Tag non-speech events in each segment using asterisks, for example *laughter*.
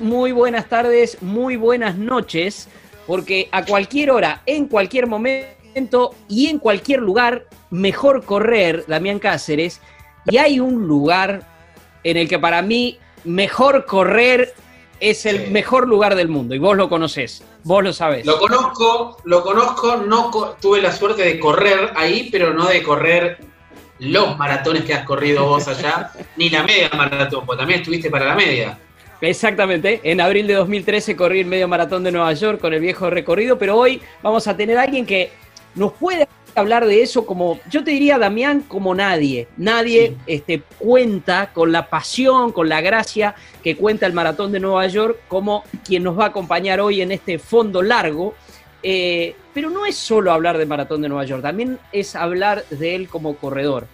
Muy buenas tardes, muy buenas noches, porque a cualquier hora, en cualquier momento y en cualquier lugar, mejor correr, Damián Cáceres, y hay un lugar en el que para mí mejor correr es el mejor lugar del mundo, y vos lo conocés, vos lo sabés. Lo conozco, lo conozco, no tuve la suerte de correr ahí, pero no de correr los maratones que has corrido vos allá, *laughs* ni la media maratón, porque también estuviste para la media. Exactamente, en abril de 2013 corrí el medio maratón de Nueva York con el viejo recorrido, pero hoy vamos a tener a alguien que nos puede hablar de eso como, yo te diría, Damián, como nadie. Nadie este, cuenta con la pasión, con la gracia que cuenta el maratón de Nueva York como quien nos va a acompañar hoy en este fondo largo. Eh, pero no es solo hablar del maratón de Nueva York, también es hablar de él como corredor.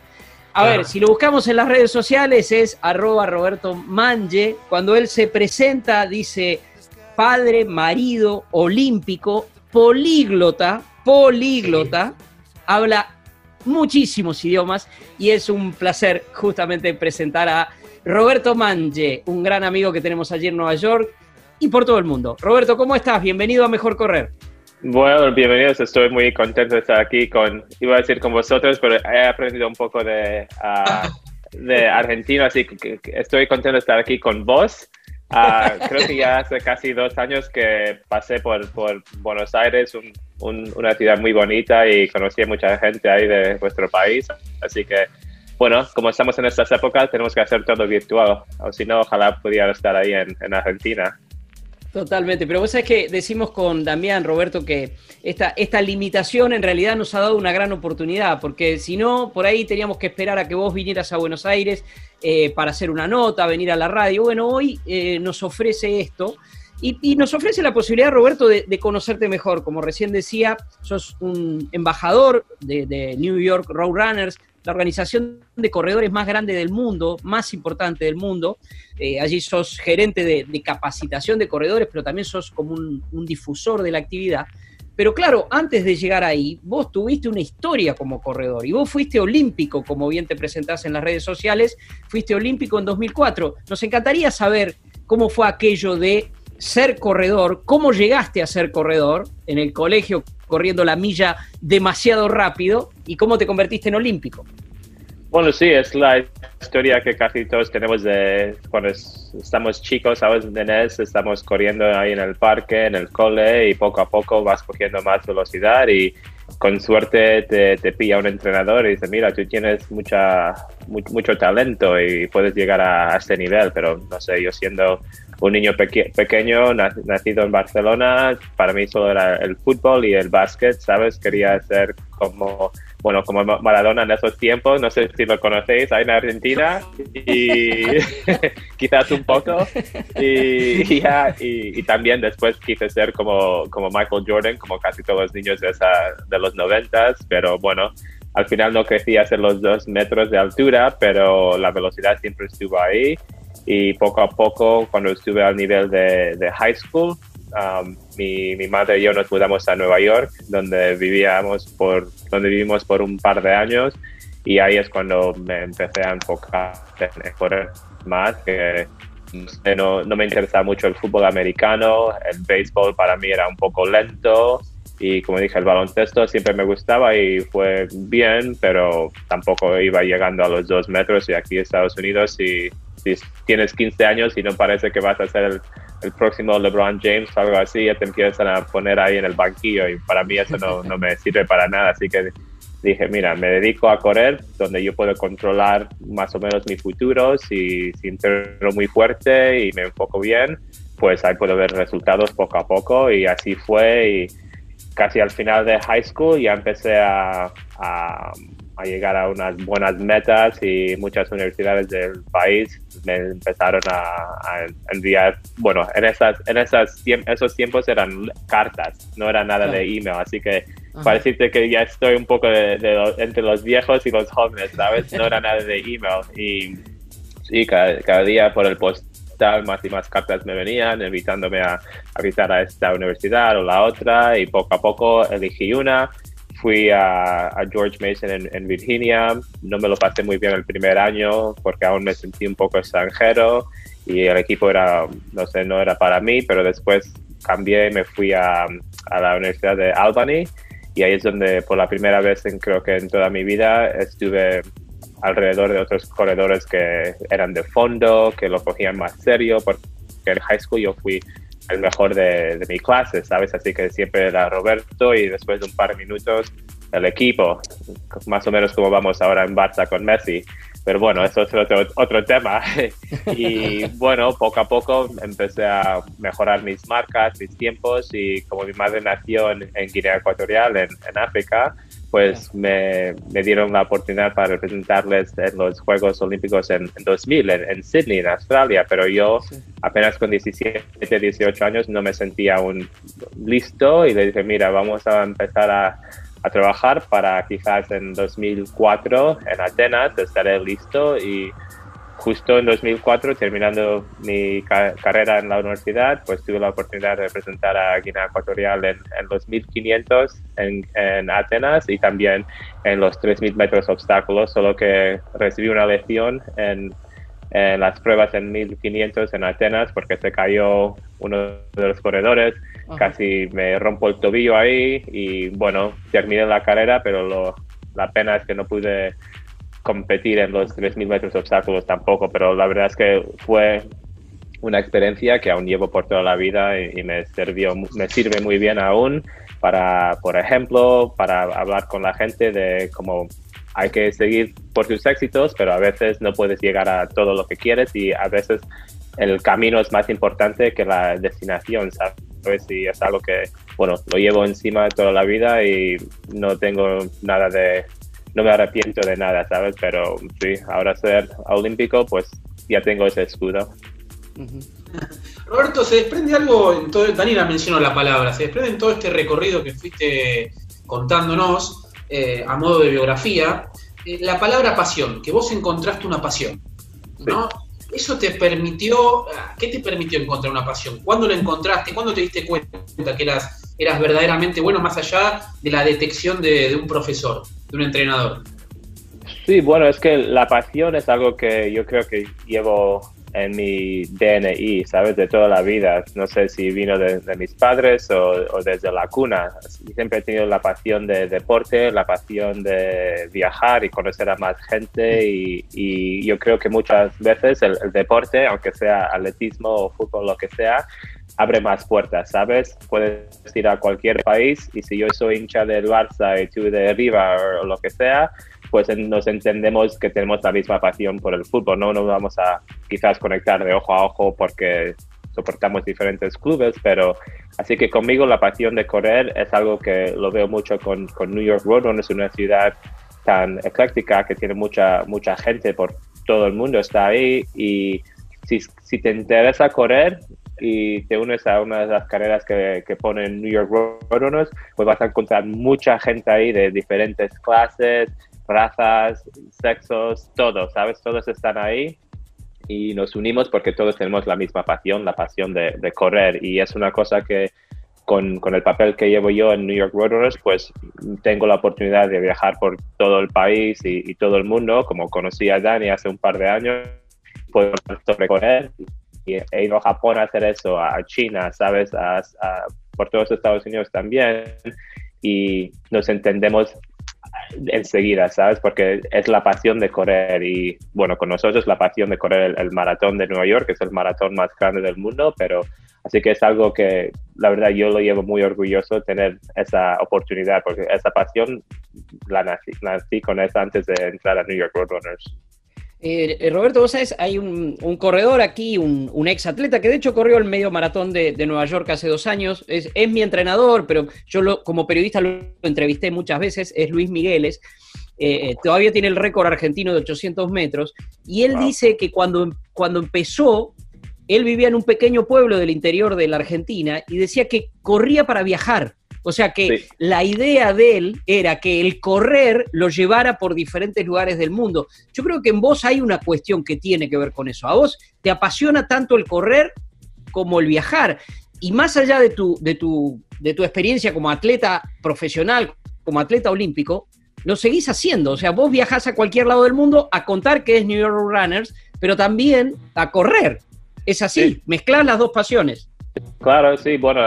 A ver, si lo buscamos en las redes sociales es arroba Roberto Manje. Cuando él se presenta dice padre, marido, olímpico, políglota, políglota, habla muchísimos idiomas y es un placer justamente presentar a Roberto Manje, un gran amigo que tenemos allí en Nueva York y por todo el mundo. Roberto, ¿cómo estás? Bienvenido a Mejor Correr. Bueno, bienvenidos. Estoy muy contento de estar aquí con, iba a decir con vosotros, pero he aprendido un poco de, uh, de Argentina, así que, estoy contento de estar aquí con vos. Uh, creo que ya hace casi dos años que pasé por, por Buenos Aires, un, un, una ciudad muy bonita y conocí a mucha gente ahí de vuestro país. Así que, bueno, como estamos en estas épocas, tenemos que hacer todo virtual. O si no, ojalá pudiera estar ahí en, en Argentina. Totalmente, pero vos sabés que decimos con Damián, Roberto, que esta, esta limitación en realidad nos ha dado una gran oportunidad, porque si no, por ahí teníamos que esperar a que vos vinieras a Buenos Aires eh, para hacer una nota, venir a la radio. Bueno, hoy eh, nos ofrece esto y, nos ofrece la posibilidad, Roberto, de, de, conocerte mejor. Como recién decía, sos un embajador de, de New York Roadrunners, la organización de corredores más grande del mundo, más importante del mundo. Eh, allí sos gerente de, capacitación de corredores, pero también sos como un, un, difusor de la actividad. Pero claro, antes de llegar ahí, vos tuviste una historia como corredor y vos fuiste olímpico, como bien te presentás en las redes sociales, fuiste olímpico en 2004. Nos encantaría saber cómo fue aquello de ser corredor, cómo llegaste a ser corredor en el colegio corriendo la milla demasiado rápido y cómo te convertiste en olímpico. Bueno, sí, es la historia que casi todos tenemos de cuando estamos chicos, ¿sabes? Nenes, estamos corriendo ahí en el parque, en el cole y poco a poco vas cogiendo más velocidad y con suerte te, pilla un entrenador y dice, mira, tú tienes mucha, mucho, talento y puedes llegar a, este nivel, pero no sé, yo siendo un niño peque pequeño, nacido en Barcelona, para mí solo era el fútbol y el básquet, ¿sabes? Quería ser como, bueno, como Maradona en esos tiempos, no sé si lo conocéis, ahí en Argentina, y *laughs* quizás un poco, y, también después quise ser como, como Michael Jordan, como casi todos los niños de, esa, de los noventas, pero bueno, al final no crecí hacer los dos metros de altura, pero la velocidad siempre estuvo ahí y poco a poco cuando estuve al nivel de, high school um, mi, mi, madre y yo nos mudamos a Nueva York donde vivíamos por donde vivimos por un par de años. Y ahí es cuando me empecé a enfocar en correr más no, no me interesaba mucho el fútbol americano el béisbol para mí era un poco lento. Y como dije el baloncesto siempre me gustaba y fue bien pero tampoco iba llegando a los dos metros y aquí Estados Unidos y si tienes 15 años y no parece que vas a ser el, el, próximo LeBron James o algo así, ya te empiezan a poner ahí en el banquillo y para mí eso no, *laughs* no me sirve para nada. Así que dije, mira, me dedico a correr donde yo puedo controlar más o menos mi futuro, si, si entreno muy fuerte y me enfoco bien, pues ahí puedo ver resultados poco a poco y así fue y casi al final de high school ya empecé a, a, llegar a unas buenas metas y muchas universidades del país me empezaron a, enviar, bueno, en, esas, en esas, esos tiempos eran cartas, no era nada de email, así que para decirte que ya estoy un poco de, entre los viejos y los jóvenes, ¿sabes? No era nada de email y sí, cada, día por el postal más y más cartas me venían invitándome a, a visitar a esta universidad o la otra y poco a poco elegí una fui a, George Mason en, Virginia. No me lo pasé muy bien el primer año porque aún me sentí un poco extranjero y el equipo era, no sé, no era para mí, pero después cambié y me fui a, la Universidad de Albany y ahí es donde por la primera vez creo que en toda mi vida estuve alrededor de otros corredores que eran de fondo, que lo cogían más serio, porque en high school yo fui el mejor de, mi clase, ¿sabes? Así que siempre era Roberto y después de un par de minutos el equipo, más o menos como vamos ahora en Barça con Messi. Pero bueno, eso es otro, otro tema. *laughs* y bueno, poco a poco empecé a mejorar mis marcas, mis tiempos y como mi madre nació en, Guinea Ecuatorial, en, en África, pues me, me, dieron la oportunidad para representarles en los Juegos Olímpicos en, 2000, en, Sydney, en Australia, pero yo apenas con 17, 18 años no me sentía aún listo y le dije, mira, vamos a empezar a, a trabajar para quizás en 2004 en Atenas estaré listo y justo en 2004, terminando mi carrera en la universidad, pues tuve la oportunidad de representar a Guinea Ecuatorial en, los 1500 en, en, Atenas y también en los 3000 metros obstáculos, solo que recibí una lección en, las pruebas en 1500 en Atenas porque se cayó uno de los corredores, casi me rompo el tobillo ahí y bueno, terminé la carrera, pero lo, la pena es que no pude competir en los 3.000 metros obstáculos tampoco, pero la verdad es que fue una experiencia que aún llevo por toda la vida y, me sirvió, me sirve muy bien aún para, por ejemplo, para hablar con la gente de cómo hay que seguir por tus éxitos, pero a veces no puedes llegar a todo lo que quieres y a veces el camino es más importante que la destinación, ¿sabes? Y es algo que, bueno, lo llevo encima toda la vida y no tengo nada de no me arrepiento de nada, ¿sabes? Pero sí, ahora ser olímpico, pues ya tengo ese escudo. Roberto, se desprende algo, en todo, Daniela mencionó la palabra, se desprende en todo este recorrido que fuiste contándonos eh, a modo de biografía, eh, la palabra pasión, que vos encontraste una pasión, ¿no? ¿Eso te permitió, qué te permitió encontrar una pasión? ¿Cuándo la encontraste? ¿Cuándo te diste cuenta que eras, eras verdaderamente bueno más allá de la detección de un profesor? de un entrenador? Sí, bueno, es que la pasión es algo que yo creo que llevo en mi DNI, ¿sabes? De toda la vida. No sé si vino de, mis padres o, desde la cuna. Siempre he tenido la pasión de deporte, la pasión de viajar y conocer a más gente y, yo creo que muchas veces el, el, deporte, aunque sea atletismo o fútbol, lo que sea, abre más puertas, ¿sabes? Puedes ir a cualquier país y si yo soy hincha del Barça y tú de River o lo que sea, pues nos entendemos que tenemos la misma pasión por el fútbol, ¿no? Nos vamos a quizás conectar de ojo a ojo porque soportamos diferentes clubes, pero así que conmigo la pasión de correr es algo que lo veo mucho con, con New York Road, es una ciudad tan ecléctica que tiene mucha, mucha gente por todo el mundo, está ahí y si, si te interesa correr, y te unes a una de las carreras que, que ponen New York Roadrunners, pues vas a encontrar mucha gente ahí de diferentes clases, razas, sexos, todos, ¿sabes? Todos están ahí y nos unimos porque todos tenemos la misma pasión, la pasión de, de correr. Y es una cosa que con, con, el papel que llevo yo en New York Roadrunners, pues tengo la oportunidad de viajar por todo el país y, y todo el mundo, como conocí a Dani hace un par de años, puedo recorrer y he ido a Japón a hacer eso, a China, ¿sabes? A, por todos Estados Unidos también. Y nos entendemos enseguida, ¿sabes? Porque es la pasión de correr y, bueno, con nosotros la pasión de correr el, maratón de Nueva York, que es el maratón más grande del mundo, pero Así que es algo que la verdad yo lo llevo muy orgulloso tener esa oportunidad, porque esa pasión la nací, con esa antes de entrar a New York Roadrunners. Eh, eh, Roberto, vos sabés, hay un, corredor aquí, un, ex atleta que de hecho corrió el medio maratón de, Nueva York hace dos años. Es, mi entrenador, pero yo lo, como periodista lo entrevisté muchas veces. Es Luis Migueles. Eh, todavía tiene el récord argentino de 800 metros. Y él dice que cuando, cuando empezó, él vivía en un pequeño pueblo del interior de la Argentina y decía que corría para viajar. O sea que la idea de él era que el correr lo llevara por diferentes lugares del mundo. Yo creo que en vos hay una cuestión que tiene que ver con eso. A vos te apasiona tanto el correr como el viajar. Y más allá de tu, de tu, de tu experiencia como atleta profesional, como atleta olímpico, lo seguís haciendo. O sea, vos viajás a cualquier lado del mundo a contar que es New York Runners, pero también a correr. Es así, mezclar las dos pasiones. Claro, sí, bueno,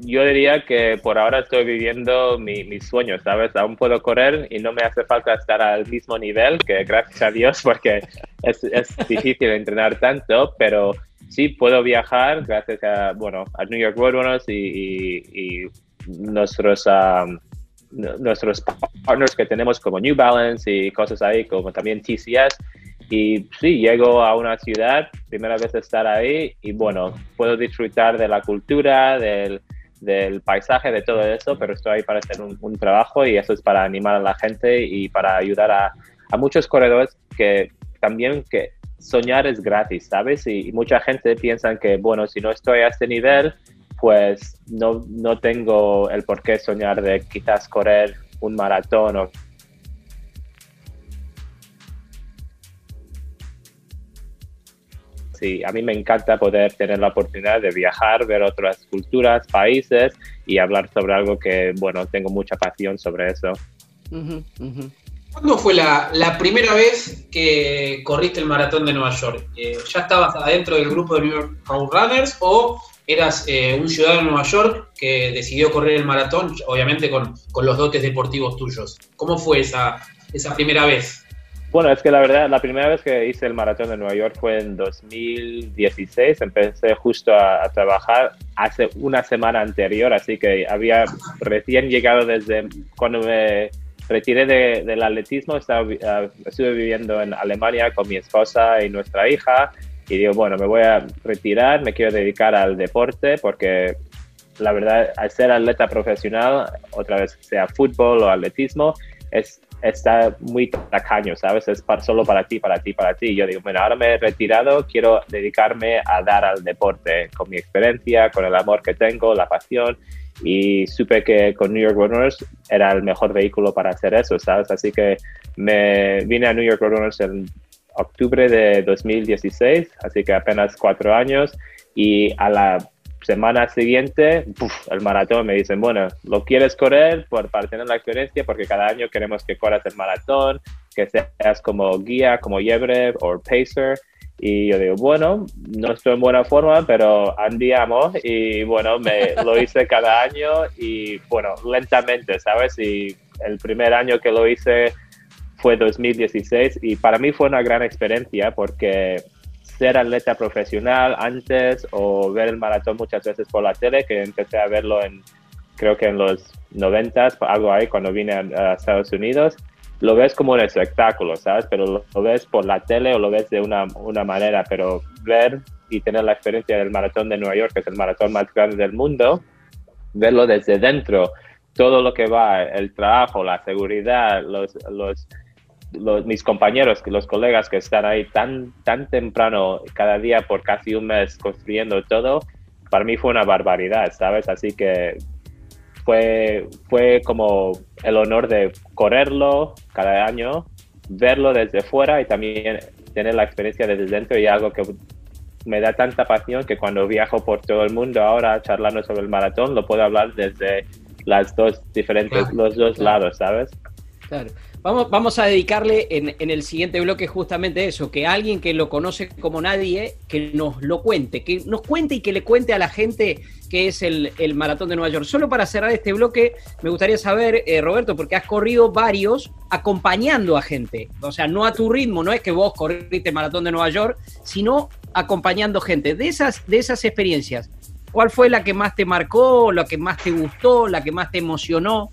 yo diría que por ahora estoy viviendo mi, mis sueños, ¿sabes? Aún puedo correr y no me hace falta estar al mismo nivel, que gracias a Dios, porque es, es difícil entrenar tanto, pero sí puedo viajar gracias a, bueno, a New York Roadrunners y, y, nuestros, um, nuestros partners que tenemos como New Balance y cosas ahí, como también TCS y sí, llego a una ciudad, primera vez estar ahí y bueno, puedo disfrutar de la cultura, del, paisaje, de todo eso, pero estoy ahí para hacer un, trabajo y eso es para animar a la gente y para ayudar a, a muchos corredores que también que soñar es gratis, ¿sabes? Y, mucha gente piensa que, bueno, si no estoy a este nivel, pues no, no tengo el por qué soñar de quizás correr un maratón o sí, a mí me encanta poder tener la oportunidad de viajar, ver otras culturas, países y hablar sobre algo que, bueno, tengo mucha pasión sobre eso. ¿Cuándo fue la, primera vez que corriste el maratón de Nueva York? Eh, ¿Ya estabas adentro del grupo de New York Runners o eras eh, un ciudadano de Nueva York que decidió correr el maratón, obviamente con, con los dotes deportivos tuyos? ¿Cómo fue esa, esa primera vez? Bueno, es que la verdad, la primera vez que hice el maratón de Nueva York fue en 2016. Empecé justo a, trabajar hace una semana anterior, así que había recién llegado desde cuando me retiré del atletismo. Estaba, ah, estuve viviendo en Alemania con mi esposa y nuestra hija. Y digo, bueno, me voy a retirar, me quiero dedicar al deporte porque la verdad, al ser atleta profesional, otra vez sea fútbol o atletismo, es está muy tacaño, ¿sabes? Es solo para ti, para ti, para ti. Yo digo, bueno, ahora me he retirado, quiero dedicarme a dar al deporte con mi experiencia, con el amor que tengo, la pasión. Y supe que con New York Runners era el mejor vehículo para hacer eso, ¿sabes? Así que me vine a New York Runners en octubre de 2016, así que apenas cuatro años. Y a la semana siguiente, el maratón, me dicen, bueno, ¿lo quieres correr por, para tener la experiencia? Porque cada año queremos que corras el maratón, que seas como guía, como liebre o pacer. Y yo digo, bueno, no estoy en buena forma, pero andiamo. Y bueno, me *laughs* lo hice cada año y bueno, lentamente, ¿sabes? Y el primer año que lo hice fue 2016 y para mí fue una gran experiencia porque ser atleta profesional antes o ver el maratón muchas veces por la tele, que empecé a verlo en, creo que en los 90, algo ahí, cuando vine a, Estados Unidos, lo ves como un espectáculo, ¿sabes? Pero lo, ves por la tele o lo ves de una, una manera, pero ver y tener la experiencia del maratón de Nueva York, que es el maratón más grande del mundo, verlo desde dentro, todo lo que va, el trabajo, la seguridad, los, los mis compañeros, los colegas que están ahí tan, tan temprano cada día por casi un mes construyendo todo, para mí fue una barbaridad, ¿sabes? Así que fue, fue como el honor de correrlo cada año, verlo desde fuera y también tener la experiencia desde dentro y algo que me da tanta pasión que cuando viajo por todo el mundo ahora charlando sobre el maratón lo puedo hablar desde las dos diferentes, los dos lados, ¿sabes? Claro. Vamos, a dedicarle en, el siguiente bloque justamente eso, que alguien que lo conoce como nadie, que nos lo cuente, que nos cuente y que le cuente a la gente que es el, el Maratón de Nueva York. Solo para cerrar este bloque, me gustaría saber, eh, Roberto, porque has corrido varios acompañando a gente, o sea, no a tu ritmo, no es que vos corriste el Maratón de Nueva York, sino acompañando gente. De esas, de esas experiencias, ¿Cuál fue la que más te marcó, la que más te gustó, la que más te emocionó?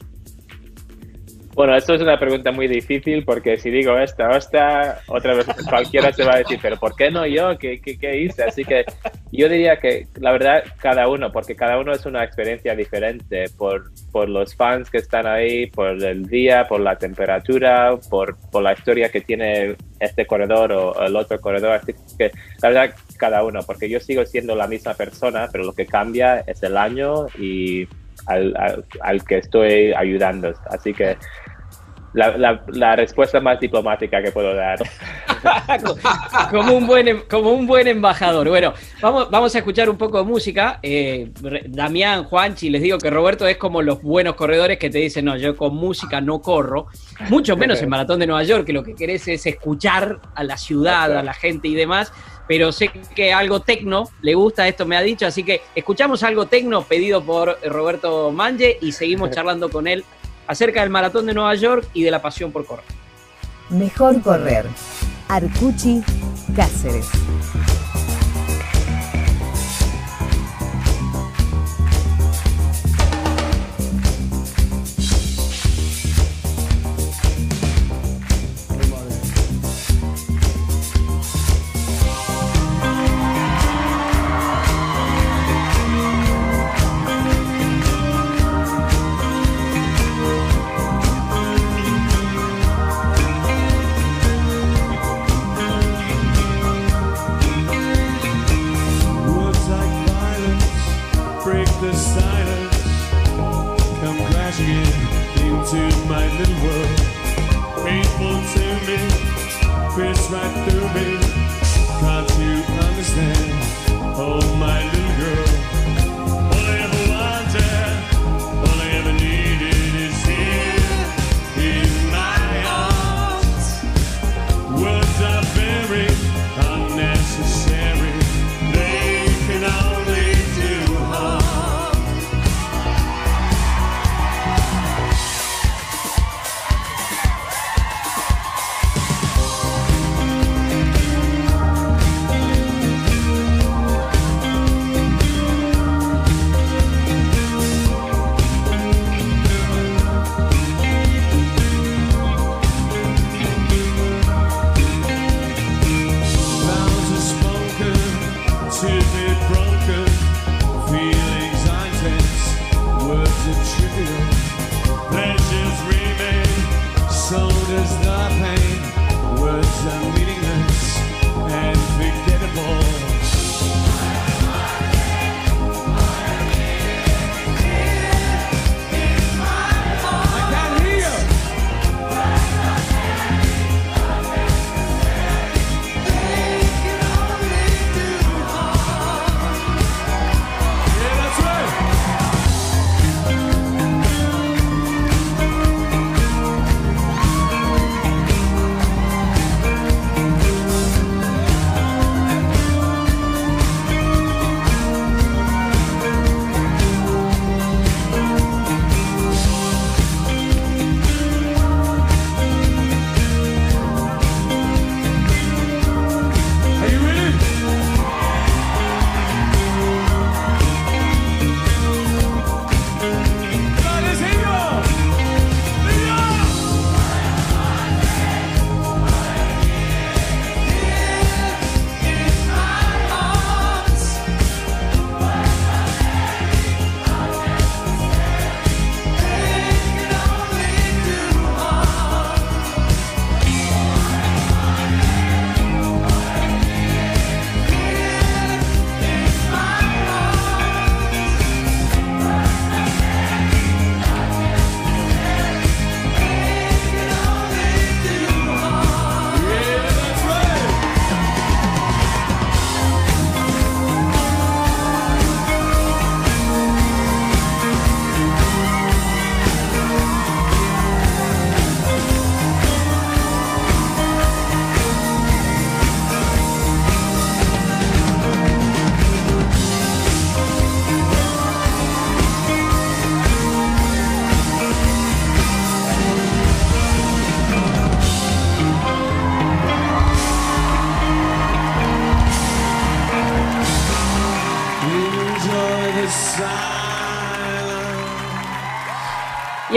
Bueno, esto es una pregunta muy difícil porque si digo esta, esta, otra vez cualquiera se va a decir, pero ¿por qué no yo? ¿Qué, qué, qué hice? Así que yo diría que la verdad cada uno, porque cada uno es una experiencia diferente por, por los fans que están ahí, por el día, por la temperatura, por, por la historia que tiene este corredor o el otro corredor. Así que la verdad cada uno, porque yo sigo siendo la misma persona, pero lo que cambia es el año y al, al, que estoy ayudando. Así que la, la, respuesta más diplomática que puedo dar. *laughs* como, un buen, em, como un buen embajador. Bueno, vamos, vamos a escuchar un poco de música. Eh, Damián, Juanchi, les digo que Roberto es como los buenos corredores que te dicen, no, yo con música no corro. Mucho menos en Maratón de Nueva York, que lo que querés es escuchar a la ciudad, a la gente y demás pero sé que algo tecno le gusta, esto me ha dicho, así que escuchamos algo tecno pedido por Roberto Mange y seguimos *laughs* charlando con él acerca del maratón de Nueva York y de la pasión por correr. Mejor correr. Arcuchi Cáceres. silence come crashing in into my little world. Painful to me, fits right through me. Can't you understand? Oh, my little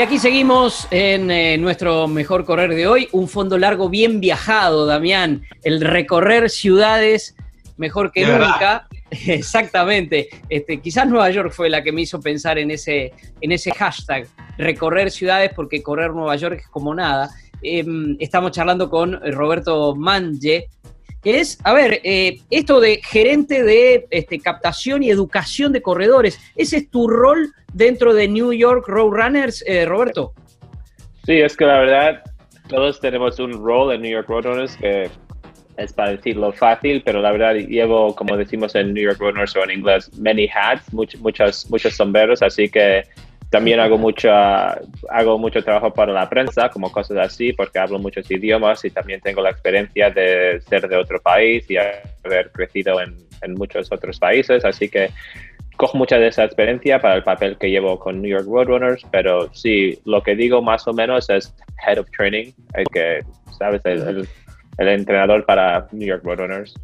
aquí seguimos en eh, nuestro mejor correr de hoy, un fondo largo bien viajado, Damián, el recorrer ciudades mejor que nunca. *laughs* Exactamente. Este, quizás Nueva York fue la que me hizo pensar en ese, en ese hashtag, recorrer ciudades, porque correr Nueva York es como nada. Em, estamos charlando con Roberto Manje, que es, a ver, eh, esto de gerente de este, captación y educación de corredores, ¿ese es tu rol dentro de New York Roadrunners, eh, Roberto? Sí, es que la verdad, todos tenemos un rol en New York Roadrunners que es para decirlo fácil, pero la verdad llevo, como decimos en New York Runners o en inglés, many hats, muchos, muchos sombreros, así que también hago mucho, hago mucho trabajo para la prensa, como cosas así, porque hablo muchos idiomas y también tengo la experiencia de ser de otro país y haber crecido en, en muchos otros países, así que cojo mucha de esa experiencia para el papel que llevo con New York Roadrunners, pero sí, lo que digo más o menos es Head of Training, el que, ¿sabes? el el entrenador para New York Roadrunners.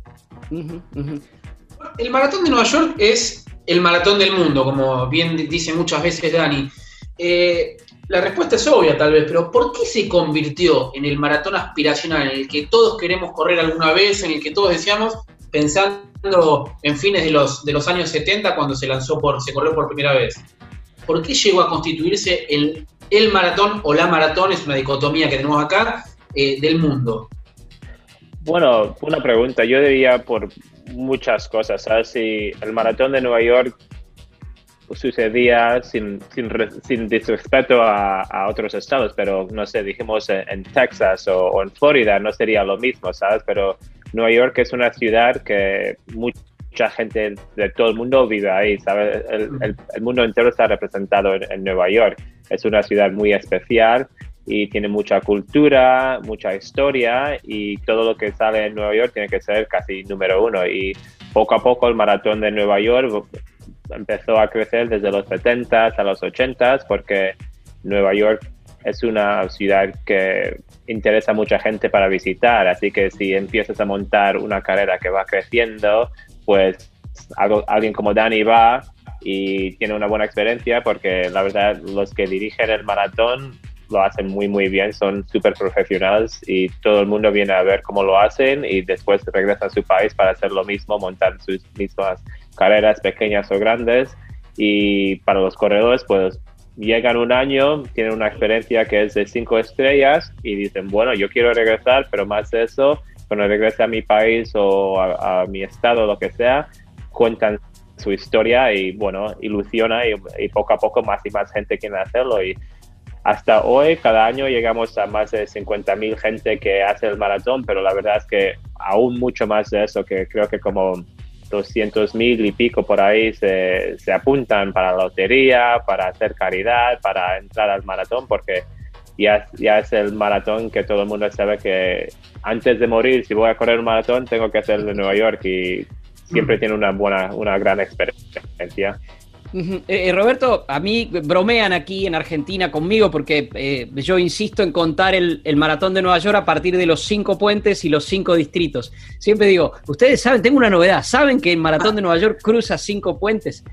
El maratón de Nueva York es el maratón del mundo, como bien dice muchas veces Dani. Eh, la respuesta es obvia tal vez, pero ¿por qué se convirtió en el maratón aspiracional, en el que todos queremos correr alguna vez, en el que todos decíamos, pensando en fines de los, años 70 cuando se lanzó por, se corrió por primera vez? ¿Por qué llegó a constituirse el, el maratón o la maratón, es una dicotomía que tenemos acá, eh, del mundo? Bueno, una pregunta. Yo diría por muchas cosas. ¿sabes? Si el maratón de Nueva York sucedía sin, sin, sin disrespeto a, otros estados, pero no sé, dijimos en, Texas o, en Florida, no sería lo mismo, ¿sabes? Pero Nueva York es una ciudad que mucha gente de todo el mundo vive ahí, ¿sabes? El, el, mundo entero está representado en, en Nueva York. Es una ciudad muy especial y tiene mucha cultura, mucha historia y todo lo que sale en Nueva York tiene que ser casi número uno. Y poco a poco el maratón de Nueva York empezó a crecer desde los 70s a los 80s porque Nueva York es una ciudad que interesa a mucha gente para visitar, así que si empiezas a montar una carrera que va creciendo, pues alguien como Dani va y tiene una buena experiencia porque la verdad los que dirigen el maratón lo hacen muy, muy bien, son súper profesionales y todo el mundo viene a ver cómo lo hacen y después regresa a su país para hacer lo mismo, montar sus mismas carreras pequeñas o grandes. Y para los corredores, pues llegan un año, tienen una experiencia que es de cinco estrellas y dicen, bueno, yo quiero regresar, pero más de eso, cuando regrese a mi país o a, mi estado, lo que sea, cuentan su historia y bueno, ilusiona y, y, poco a poco más y más gente quiere hacerlo y hasta hoy, cada año llegamos a más de 50.000 gente que hace el maratón, pero la verdad es que aún mucho más de eso, que creo que como 200.000 y pico por ahí se, se, apuntan para la lotería, para hacer caridad, para entrar al maratón, porque ya, ya es el maratón que todo el mundo sabe que antes de morir, si voy a correr un maratón, tengo que hacer de Nueva York y siempre mm. tiene una buena, una gran experiencia. Eh, eh, Roberto, a mí bromean aquí en Argentina conmigo porque eh, yo insisto en contar el, maratón de Nueva York a partir de los cinco puentes y los cinco distritos. Siempre digo, ustedes saben, tengo una novedad, ¿saben que el maratón de Nueva York cruza cinco puentes?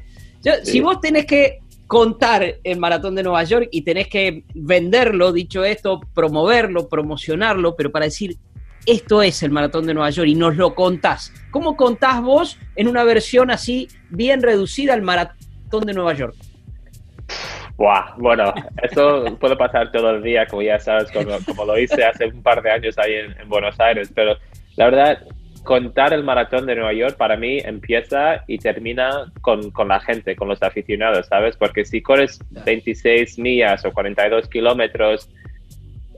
Si vos tenés que contar el maratón de Nueva York y tenés que venderlo, dicho esto, promoverlo, promocionarlo, pero para decir, esto es el maratón de Nueva York y nos lo contás. ¿Cómo contás vos en una versión así bien reducida al maratón? De Nueva York? bueno, eso puede pasar todo el día, como ya sabes, como, lo hice hace un par de años ahí en, Buenos Aires, pero la verdad, contar el maratón de Nueva York para mí empieza y termina con, con, la gente, con los aficionados, ¿sabes? Porque si corres 26 millas o 42 kilómetros,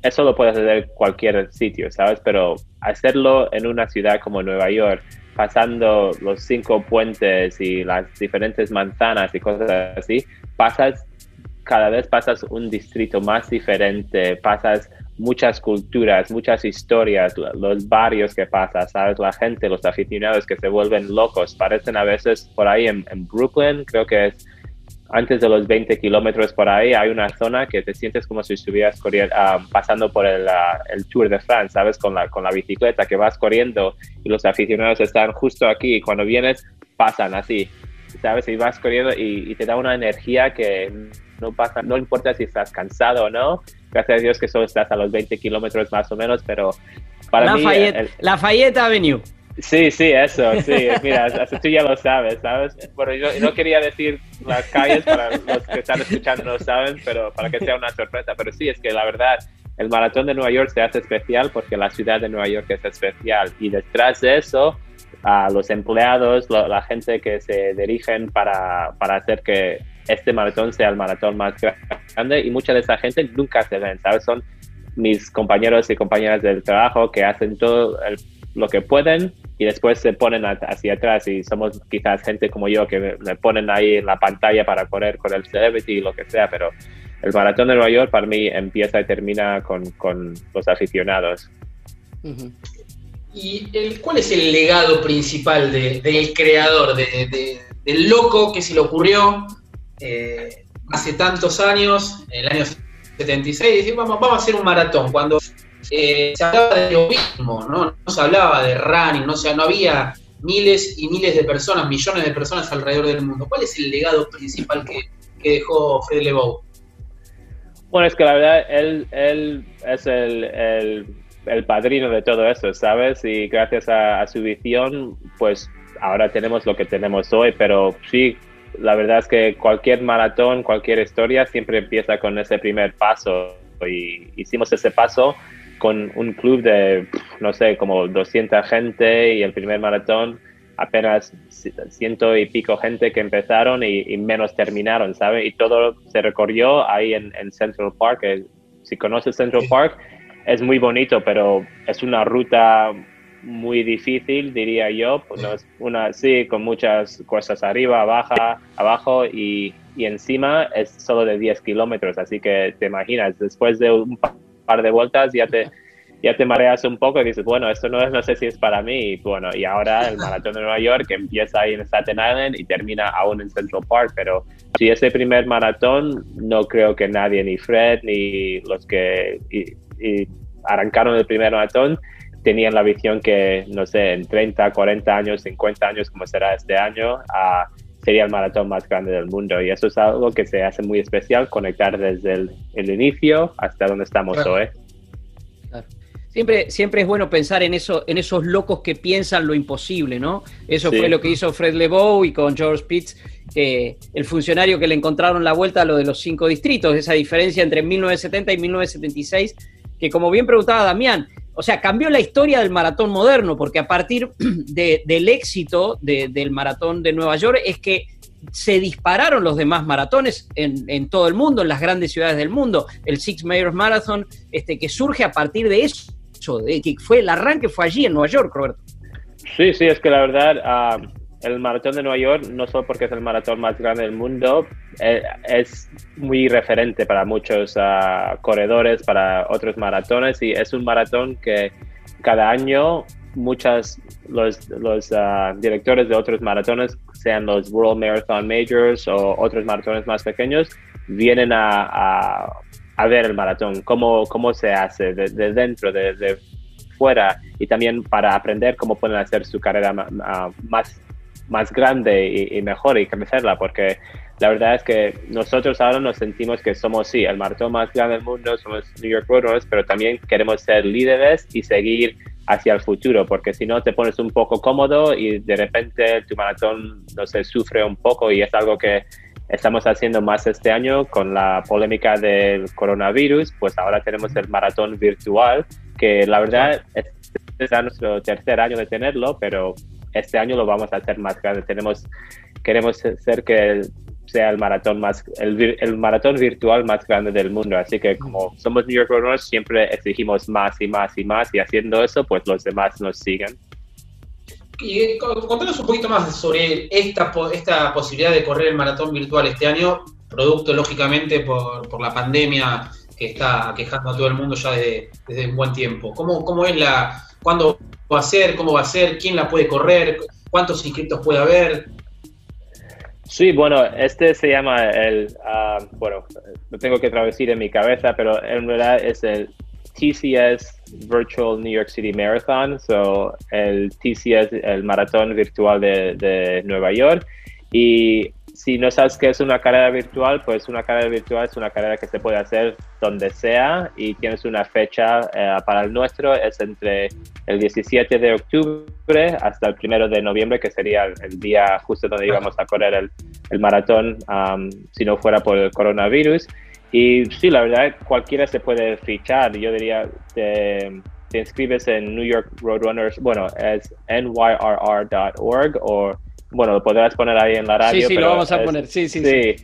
eso lo puedes hacer en cualquier sitio, ¿sabes? Pero hacerlo en una ciudad como Nueva York, pasando los cinco puentes y las diferentes manzanas y cosas así, pasas, cada vez pasas un distrito más diferente, pasas muchas culturas, muchas historias, los barrios que pasas, ¿sabes? La gente, los aficionados que se vuelven locos, parecen a veces por ahí en, en Brooklyn, creo que es antes de los 20 kilómetros por ahí hay una zona que te sientes como si estuvieras corriendo, ah, pasando por el, ah, el, Tour de France, ¿sabes? Con la, con la bicicleta que vas corriendo y los aficionados están justo aquí y cuando vienes pasan así, ¿sabes? Y vas corriendo y, te da una energía que no pasa, no importa si estás cansado o no, gracias a Dios que solo estás a los 20 kilómetros más o menos, pero para mí... la Fayette Avenue. Sí, sí, eso, sí. Mira, hasta tú ya lo sabes, ¿sabes? Bueno, yo no quería decir las calles para los que están escuchando no saben, pero para que sea una sorpresa. Pero sí, es que la verdad, el maratón de Nueva York se hace especial porque la ciudad de Nueva York es especial. Y detrás de eso, a los empleados, la gente que se dirigen para, para hacer que este maratón sea el maratón más grande y mucha de esa gente nunca se ven, ¿sabes? Son mis compañeros y compañeras del trabajo que hacen todo lo que pueden y después se ponen hacia atrás y somos quizás gente como yo que me, ponen ahí en la pantalla para correr con el celebrity y lo que sea, pero el maratón de Nueva York para mí empieza y termina con, con los aficionados. ¿Y el, cuál es el legado principal del creador, de, del loco que se le ocurrió eh, hace tantos años, en el año 76, decir, vamos, vamos a hacer un maratón? Cuando eh, se hablaba de lo mismo, ¿no? no se hablaba de running, no, no había miles y miles de personas, millones de personas alrededor del mundo. ¿Cuál es el legado principal que, dejó Fred Lebow? Bueno, es que la verdad, él, él es el el padrino de todo eso, ¿sabes? Y gracias a, su visión, pues ahora tenemos lo que tenemos hoy, pero sí, la verdad es que cualquier maratón, cualquier historia siempre empieza con ese primer paso y hicimos ese paso con un club de, no sé, como 200 gente y el primer maratón apenas ciento y pico gente que empezaron y, menos terminaron, ¿sabes? Y todo se recorrió ahí en, Central Park. Si conoces Central Park, es muy bonito, pero es una ruta muy difícil, diría yo. Pues no es una, sí, con muchas cosas arriba, abajo, abajo y, y encima es solo de 10 kilómetros. Así que te imaginas, después de un par de vueltas ya te, ya te mareas un poco y dices, bueno, esto no es, no sé si es para mí. Y bueno, y ahora el maratón de Nueva York empieza ahí en Staten Island y termina aún en Central Park. Pero si ese primer maratón, no creo que nadie, ni Fred, ni los que y arrancaron el primer maratón tenían la visión que, no sé, en 30, 40 años, 50 años, como será este año, uh, sería el maratón más grande del mundo. Y eso es algo que se hace muy especial, conectar desde el, inicio hasta donde estamos hoy. Siempre, siempre es bueno pensar en, eso, en esos locos que piensan lo imposible, ¿no? Eso fue lo que hizo Fred Lebow y con George Pitts, el funcionario que le encontraron la vuelta a lo de los cinco distritos, esa diferencia entre 1970 y 1976 que como bien preguntaba Damián, o sea, cambió la historia del maratón moderno, porque a partir *clears throat* del éxito del maratón de Nueva York es que se dispararon los demás maratones en, todo el mundo, en las grandes ciudades del mundo. El Six Mayors Marathon, este, que surge a partir de eso, de que fue el arranque fue allí en Nueva York, Roberto. Sí, sí, es que la verdad, ah, el maratón de Nueva York, no solo porque es el maratón más grande del mundo, eh, es muy referente para muchos ah, corredores, para otros maratones y es un maratón que cada año muchas los, los ah, directores de otros maratones, sean los World Marathon Majors o otros maratones más pequeños, vienen a, a, ver el maratón, cómo, cómo se hace de, dentro, de, fuera y también para aprender cómo pueden hacer su carrera ah, más más grande y, mejor y crecerla, porque la verdad es que nosotros ahora nos sentimos que somos, sí, el maratón más grande del mundo, somos New York Roadrunners, pero también queremos ser líderes y seguir hacia el futuro, porque si no te pones un poco cómodo y de repente tu maratón, no sé, sufre un poco y es algo que estamos haciendo más este año con la polémica del coronavirus, pues ahora tenemos el maratón virtual, que la verdad es, es nuestro tercer año de tenerlo, pero este año lo vamos a hacer más grande. Tenemos, queremos ser que sea el maratón más, el, el, maratón virtual más grande del mundo. Así que como somos New York Runners, siempre exigimos más y más y más y haciendo eso, pues los demás nos siguen. Y eh, contanos un poquito más sobre esta, esta posibilidad de correr el maratón virtual este año, producto lógicamente por, por la pandemia que está quejando a todo el mundo ya desde, un buen tiempo. ¿Cómo, cómo es la, cuándo va a ser, cómo va a ser, quién la puede correr, cuántos inscritos puede haber. Sí, bueno, este se llama el, ah, bueno, lo tengo que traducir en mi cabeza, pero en realidad es el TCS Virtual New York City Marathon, so el TCS, el maratón virtual de, de Nueva York, y si no sabes qué es una carrera virtual, pues una carrera virtual es una carrera que se puede hacer donde sea y tienes una fecha eh, para el nuestro, es entre el 17 de octubre hasta el 1 de noviembre, que sería el, día justo donde íbamos a correr el, el maratón si no fuera por el coronavirus. Y sí, la verdad, cualquiera se puede fichar. Yo diría, te, te inscribes en New York Roadrunners, bueno, es nyrr.org o bueno, lo podrás poner ahí en la radio. Sí, sí, lo vamos a poner, sí, sí, sí,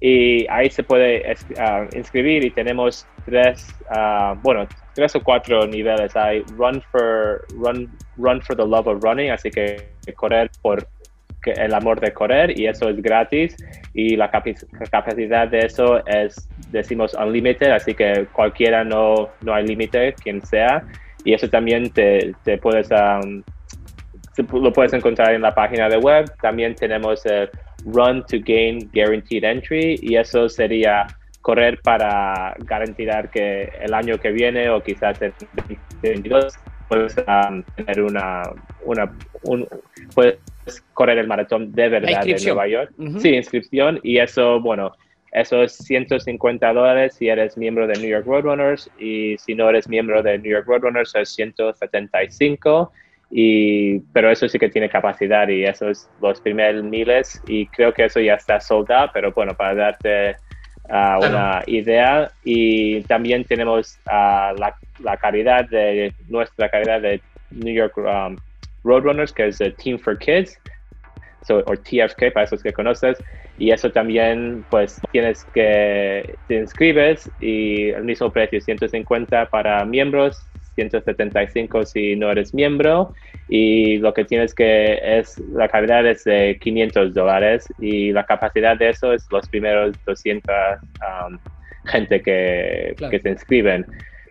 Y ahí se puede ah, inscribir y tenemos tres, uh, bueno, tres o cuatro niveles. Hay Run for, run, run for the Love of Running, así que correr por el amor de correr y eso es gratis y la capacidad de eso es, decimos, unlimited, así que cualquiera no, no hay límite, quien sea. Y eso también te, te puedes um, lo puedes encontrar en la página de web. También tenemos el Run to Gain Guaranteed Entry y eso sería correr para garantizar que el año que viene o quizás en 2022 puedes um, tener una, una puedes correr el maratón de verdad de Nueva York. Sí, inscripción y eso, bueno, eso es 150 dólares si eres miembro de New York Roadrunners y si no eres miembro de New York Roadrunners es 175 y, pero eso sí que tiene capacidad y eso es los primeros miles y creo que eso ya está soldado, pero bueno, para darte ah, una idea y también tenemos uh, la, la, caridad de nuestra caridad de New York um, Roadrunners, que es el Team for Kids, o TFK para esos que conoces, y eso también pues tienes que te inscribes y el mismo precio 150 para miembros 175 si no eres miembro y lo que tienes que es la calidad es de 500 dólares y la capacidad de eso es los primeros 200 um, gente que, que se inscriben.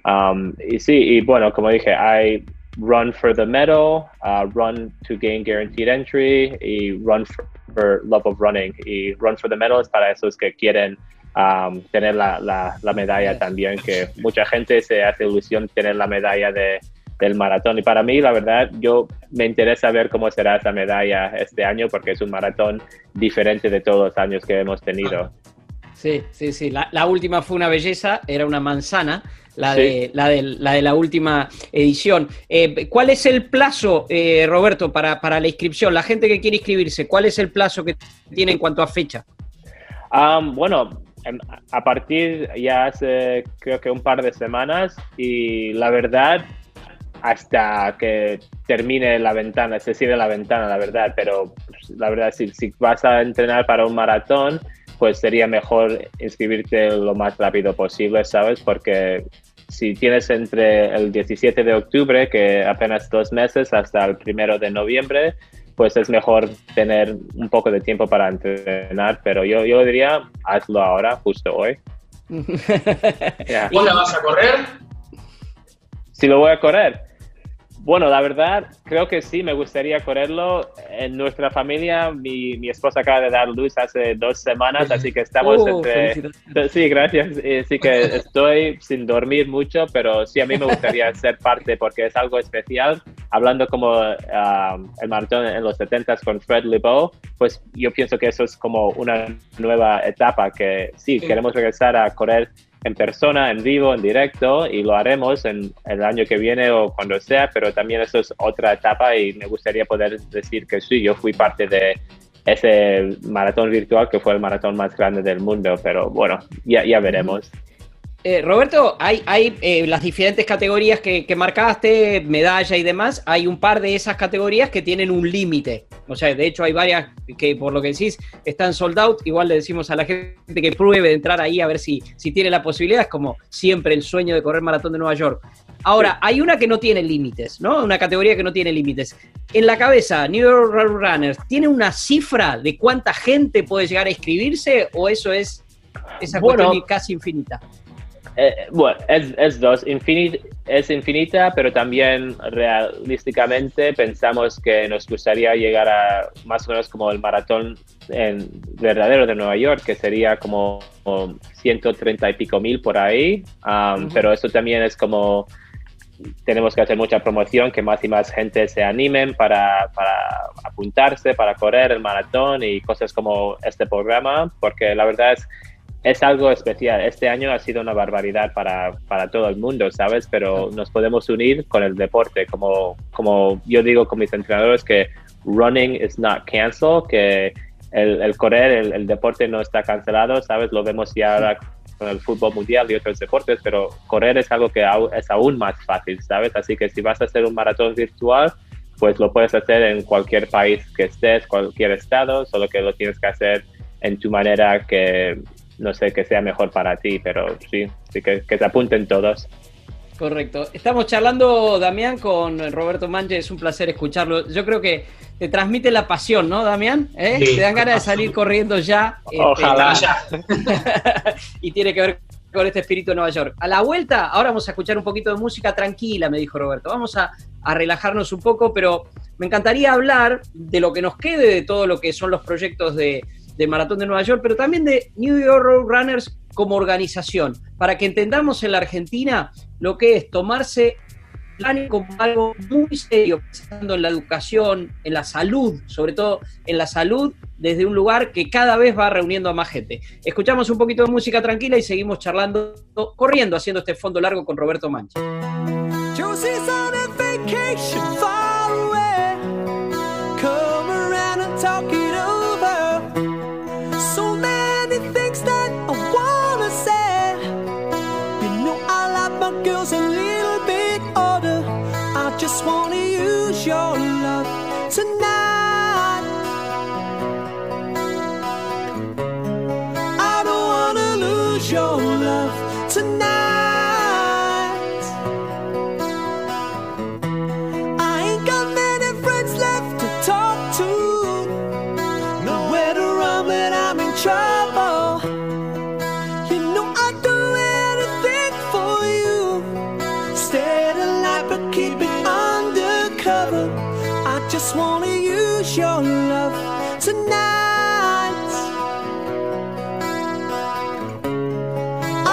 Um, y sí, y bueno, como dije, hay Run for the Medal, uh, Run to Gain Guaranteed Entry y Run for, Love of Running. Y Run for the Medal es para esos que quieren um, tener la, la, medalla también, que mucha gente se hace ilusión tener la medalla de, del maratón. Y para mí, la verdad, yo me interesa ver cómo será esa medalla este año porque es un maratón diferente de todos los años que hemos tenido. Sí, sí, sí. La, la última fue una belleza, era una manzana. La, de, la, de, la de la última edición. Eh, ¿Cuál es el plazo, eh, Roberto, para, para la inscripción? La gente que quiere inscribirse, ¿cuál es el plazo que tiene en cuanto a fecha? bueno, Em, a partir ya hace creo que un par de semanas y la verdad hasta que termine la ventana, se cierre la ventana, la verdad, pero pues, la verdad si, si vas a entrenar para un maratón, pues sería mejor inscribirte lo más rápido posible, ¿sabes? Porque si tienes entre el 17 de octubre, que apenas dos meses, hasta el primero de noviembre, pues es mejor tener un poco de tiempo para entrenar, pero yo, yo diría, hazlo ahora, justo hoy. *laughs* ¿Vos la vas a correr? Si lo voy a correr. Bueno, la verdad, creo que sí, me gustaría correrlo. En nuestra familia, mi, mi esposa acaba de dar luz hace dos semanas, así que estamos oh, entre... *laughs* Sí, gracias. Así que estoy sin dormir mucho, pero sí, a mí me gustaría *laughs* ser parte porque es algo especial. Hablando como ah, el maratón en los 70 con Fred Lebow, pues yo pienso que eso es como una nueva etapa que sí, queremos regresar a correr en persona, en vivo, en directo, y lo haremos en el año que viene o cuando sea, pero también eso es otra etapa y me gustaría poder decir que sí, yo fui parte de ese maratón virtual que fue el maratón más grande del mundo, pero bueno, ya, ya veremos. Eh, Roberto, hay, hay eh, las diferentes categorías que, marcaste, medalla y demás, hay un par de esas categorías que tienen un límite. O sea, de hecho hay varias que por lo que decís están sold out. Igual le decimos a la gente que pruebe de entrar ahí a ver si, si tiene la posibilidad. Es como siempre el sueño de correr maratón de Nueva York. Ahora, hay una que no tiene límites, ¿no? Una categoría que no tiene límites. En la cabeza, New York Runners, ¿tiene una cifra de cuánta gente puede llegar a inscribirse o eso es esa bueno, casi infinita? Eh, bueno, es, es dos. Es infinita, pero también realísticamente pensamos que nos gustaría llegar a más o menos como el maratón en verdadero de Nueva York, que sería como, 130 y pico mil por ahí. Um, pero eso también es como tenemos que hacer mucha promoción, que más y más gente se animen para, para, apuntarse, para correr el maratón y cosas como este programa, porque la verdad es, es algo especial. Este año ha sido una barbaridad para, para todo el mundo, ¿sabes? Pero nos podemos unir con el deporte, como, como yo digo con mis entrenadores, que running is not cancelled, que el, el correr, el, el, deporte no está cancelado, ¿sabes? Lo vemos ya ahora con el fútbol mundial y otros deportes, pero correr es algo que es aún más fácil, ¿sabes? Así que si vas a hacer un maratón virtual, pues lo puedes hacer en cualquier país que estés, cualquier estado, solo que lo tienes que hacer en tu manera que, no sé, que sea mejor para ti, pero sí, sí que, que se apunten todos. Correcto. Estamos charlando, Damián, con Roberto Manche. Es un placer escucharlo. Yo creo que te transmite la pasión, ¿no, Damián? ¿Eh? te dan ganas de salir corriendo ya. Ojalá. Este, *laughs* y tiene que ver con este espíritu de Nueva York. A la vuelta, ahora vamos a escuchar un poquito de música tranquila, me dijo Roberto. Vamos a, a relajarnos un poco, pero me encantaría hablar de lo que nos quede de todo lo que son los proyectos de, de Maratón de Nueva York, pero también de New York Runners como organización, para que entendamos en la Argentina lo que es tomarse plan como algo muy serio, pensando en la educación, en la salud, sobre todo en la salud, desde un lugar que cada vez va reuniendo a más gente. Escuchamos un poquito de música tranquila y seguimos charlando, corriendo, haciendo este fondo largo con Roberto Mancha. Just wanna use your love tonight. I don't wanna lose your love Stay alive, but keep it undercover. I just wanna use your love tonight.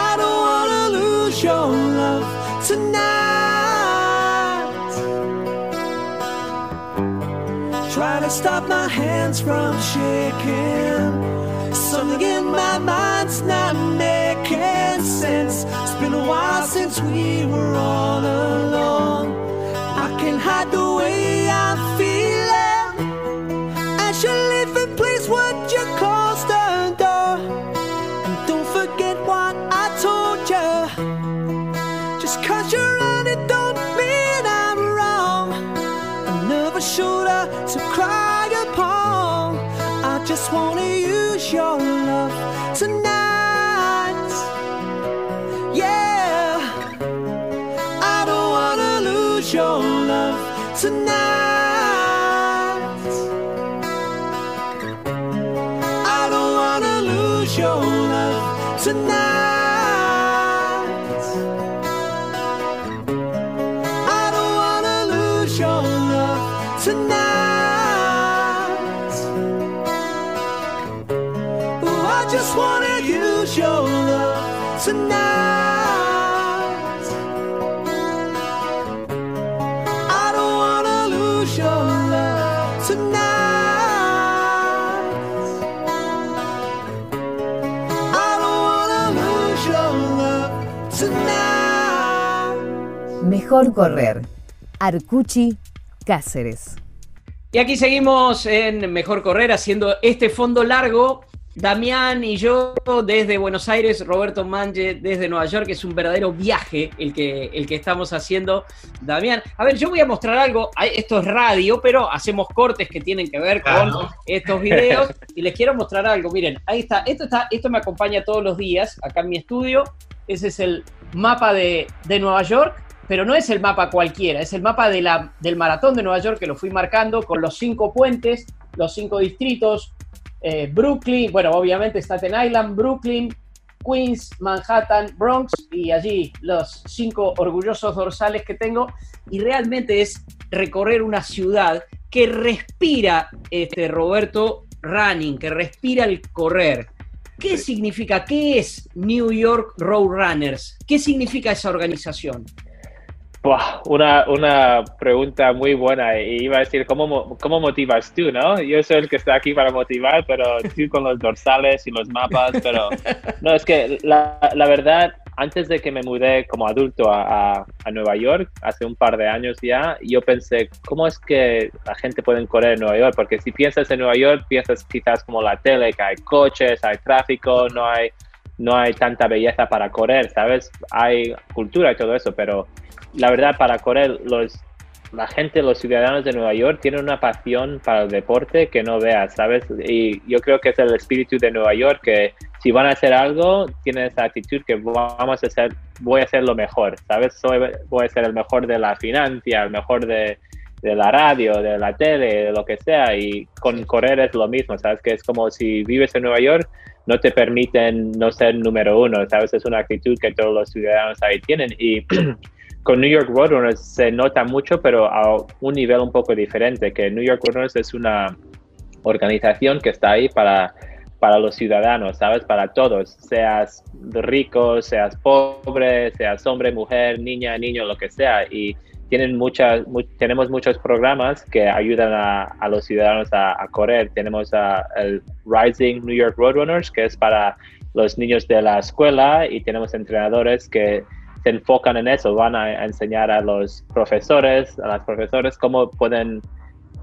I don't wanna lose your love tonight. Try to stop my hands from shaking. Something in my mind's not since we were all alone. I can hide the Mejor correr. Arcuchi, Cáceres. Y aquí seguimos en Mejor Correr haciendo este fondo largo. Damián y yo desde Buenos Aires, Roberto Mange desde Nueva York, es un verdadero viaje el que, el que estamos haciendo. Damián, a ver, yo voy a mostrar algo, esto es radio, pero hacemos cortes que tienen que ver con estos videos y les quiero mostrar algo. Miren, ahí está, esto, está, esto me acompaña todos los días acá en mi estudio. Ese es el mapa de, de Nueva York, pero no es el mapa cualquiera, es el mapa de la, del maratón de Nueva York que lo fui marcando con los cinco puentes, los cinco distritos, eh, Brooklyn, bueno, obviamente Staten Island, Brooklyn, Queens, Manhattan, Bronx y allí los cinco orgullosos dorsales que tengo. Y realmente es recorrer una ciudad que respira, este Roberto, running, que respira el correr. ¿Qué significa? ¿Qué es New York Road Runners? ¿Qué significa esa organización? Una, una pregunta muy buena. Y iba a decir, ¿cómo, ¿cómo motivas tú, no? Yo soy el que está aquí para motivar, pero tú con los dorsales y los mapas, pero *laughs* no, es que la, la verdad, antes de que me mudé como adulto a, a, Nueva York, hace un par de años ya, yo pensé, ¿cómo es que la gente puede correr en Nueva York? Porque si piensas en Nueva York, piensas quizás como la tele, que hay coches, hay tráfico, no hay, no hay tanta belleza para correr, ¿sabes? Hay cultura y todo eso, pero la verdad, para correr, los, la gente, los ciudadanos de Nueva York tienen una pasión para el deporte que no veas, ¿sabes? Y yo creo que es el espíritu de Nueva York que si van a hacer algo, tienen esa actitud que vamos a hacer, voy a hacer lo mejor, ¿sabes? Soy, voy a ser el mejor de la financia, el mejor de, de la radio, de la tele, de lo que sea. Y con correr es lo mismo, ¿sabes? Que es como si vives en Nueva York, no te permiten no ser número uno, ¿sabes? Es una actitud que todos los ciudadanos ahí tienen. Y *clears throat* con New York Roadrunners se nota mucho, pero a un nivel un poco diferente, que New York Roadrunners es una organización que está ahí para, para los ciudadanos, ¿sabes? Para todos, seas rico, seas pobre, seas hombre, mujer, niña, niño, lo que sea. Y tienen muchas, tenemos muchos programas que ayudan a, los ciudadanos a, correr. Tenemos el Rising New York Roadrunners, que es para los niños de la escuela, y tenemos entrenadores que se enfocan en eso, van a, enseñar a los profesores, a las profesores cómo pueden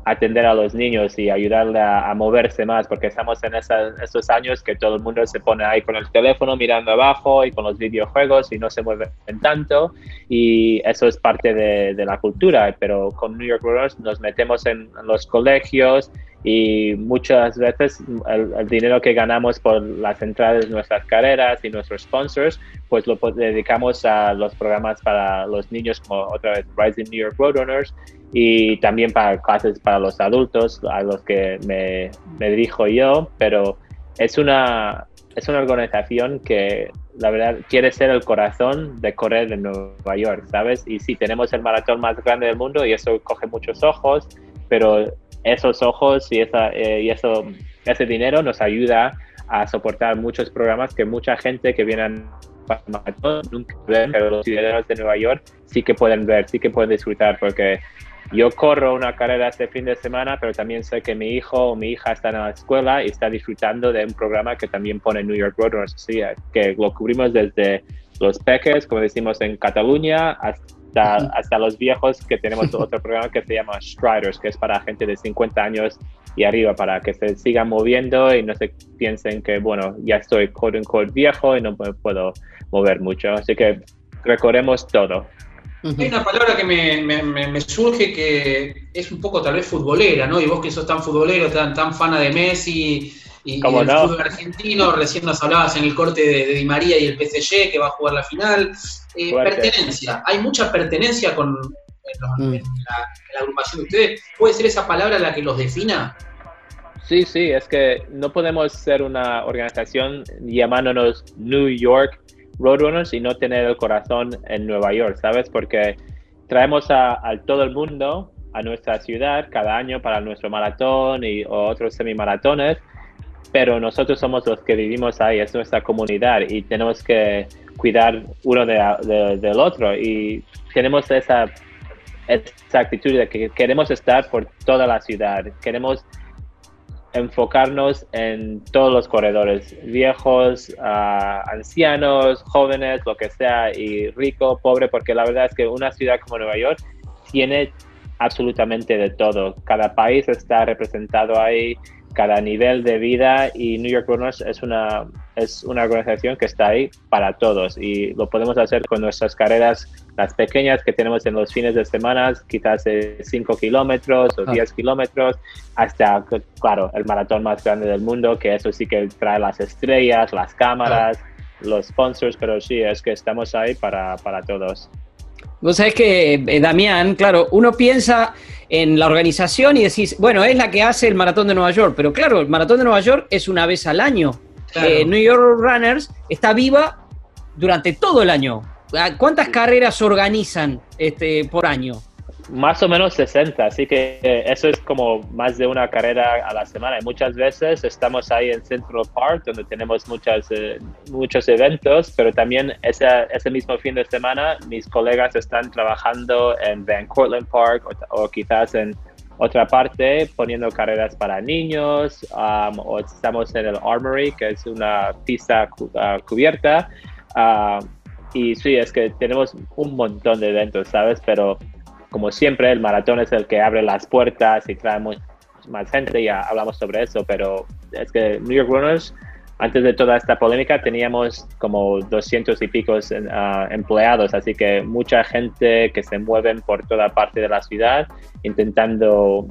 atender a los niños y ayudarle a, moverse más, porque estamos en esos años que todo el mundo se pone ahí con el teléfono mirando abajo y con los videojuegos y no se mueven tanto. Y eso es parte de, la cultura, pero con New York Runners nos metemos en los colegios y muchas veces el, dinero que ganamos por las entradas de nuestras carreras y nuestros sponsors, pues lo dedicamos a los programas para los niños como otra vez Rising New York Roadrunners y también para clases para los adultos a los que me, me dirijo yo, pero es una, es una organización que la verdad quiere ser el corazón de correr en Nueva York, ¿sabes? Y sí, tenemos el maratón más grande del mundo y eso coge muchos ojos, pero esos ojos y, esa, eh, y eso, ese dinero nos ayuda a soportar muchos programas que mucha gente que viene a nunca pero los ciudadanos de Nueva York sí que pueden ver, sí que pueden disfrutar, porque yo corro una carrera este fin de semana, pero también sé que mi hijo o mi hija está en la escuela y está disfrutando de un programa que también pone New York Roadrunners, que lo cubrimos desde los peques, como decimos en Cataluña, hasta hasta, los viejos que tenemos *laughs* otro programa que se llama Striders, que es para gente de 50 años y arriba, para que se sigan moviendo y no se piensen que, bueno, ya estoy quote unquote viejo y no me puedo mover mucho. Así que recorremos todo. Hay una palabra que me, me, surge que es un poco tal vez futbolera, ¿no? Y vos que sos tan futbolero, tan, tan fana de Messi y, del fútbol argentino, recién nos hablabas en el corte de, Di María y el PSG que va a jugar la final. Eh, pertenencia, hay mucha pertenencia con mm. la, agrupación de ustedes. ¿Puede ser esa palabra la que los defina? Sí, sí, es que no podemos ser una organización llamándonos New York Roadrunners y no tener el corazón en Nueva York, ¿sabes? Porque traemos a, todo el mundo a nuestra ciudad cada año para nuestro maratón y otros semimaratones pero nosotros somos los que vivimos ahí, es nuestra comunidad y tenemos que cuidar uno del otro y tenemos esa, esa actitud de que queremos estar por toda la ciudad, queremos enfocarnos en todos los corredores, viejos, ah, ancianos, jóvenes, lo que sea, y rico, pobre, porque la verdad es que una ciudad como Nueva York tiene absolutamente de todo. Cada país está representado ahí cada nivel de vida y New York Runners es una, es una organización que está ahí para todos y lo podemos hacer con nuestras carreras, las pequeñas que tenemos en los fines de semana, quizás de 5 kilómetros o 10 ah. kilómetros, hasta, claro, el maratón más grande del mundo, que eso sí que trae las estrellas, las cámaras, los sponsors, pero sí, es que estamos ahí para, para todos. Vos sabés que, eh, Damián, claro, uno piensa en la organización y decís, bueno, es la que hace el Maratón de Nueva York, pero claro, el Maratón de Nueva York es una vez al año. Eh, New York Runners está viva durante todo el año. Ah, ¿Cuántas carreras organizan este, por año? Más o menos 60, así que eh, eso es como más de una carrera a la semana. Y muchas veces estamos ahí en Central Park, donde tenemos muchas, eh, muchos eventos, pero también ese, ese mismo fin de semana mis colegas están trabajando en Van Cortlandt Park o, quizás en otra parte poniendo carreras para niños, um, o estamos en el Armory, que es una pista uh, cubierta. Uh, y sí, es que tenemos un montón de eventos, ¿sabes? Pero como siempre, el maratón es el que abre las puertas y trae más gente, ya hablamos sobre eso, pero es que New York Runners, antes de toda esta polémica, teníamos como 200 y pico ah, empleados, así que mucha gente que se mueven por toda parte de la ciudad intentando,